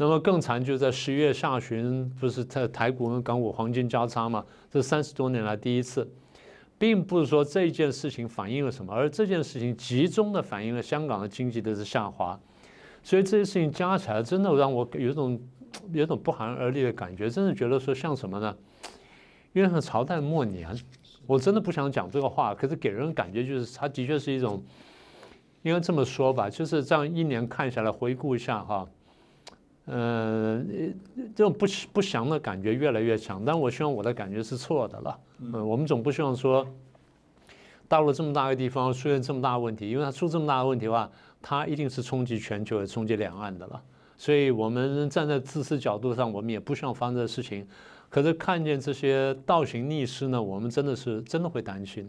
那么更惨，就在十一月下旬，不是在台股跟港股黄金交叉嘛？这三十多年来第一次，并不是说这件事情反映了什么，而这件事情集中的反映了香港的经济的是下滑。所以这些事情加起来，真的让我有一种有一种不寒而栗的感觉，真的觉得说像什么呢？因为像朝代末年，我真的不想讲这个话，可是给人感觉就是，它的确是一种，应该这么说吧，就是这样一年看下来，回顾一下哈。呃，这种不不祥的感觉越来越强，但我希望我的感觉是错的了。嗯，我们总不希望说，大陆这么大个地方出现这么大的问题，因为它出这么大的问题的话，它一定是冲击全球、也冲击两岸的了。所以我们站在自私角度上，我们也不希望发生这事情。可是看见这些倒行逆施呢，我们真的是真的会担心。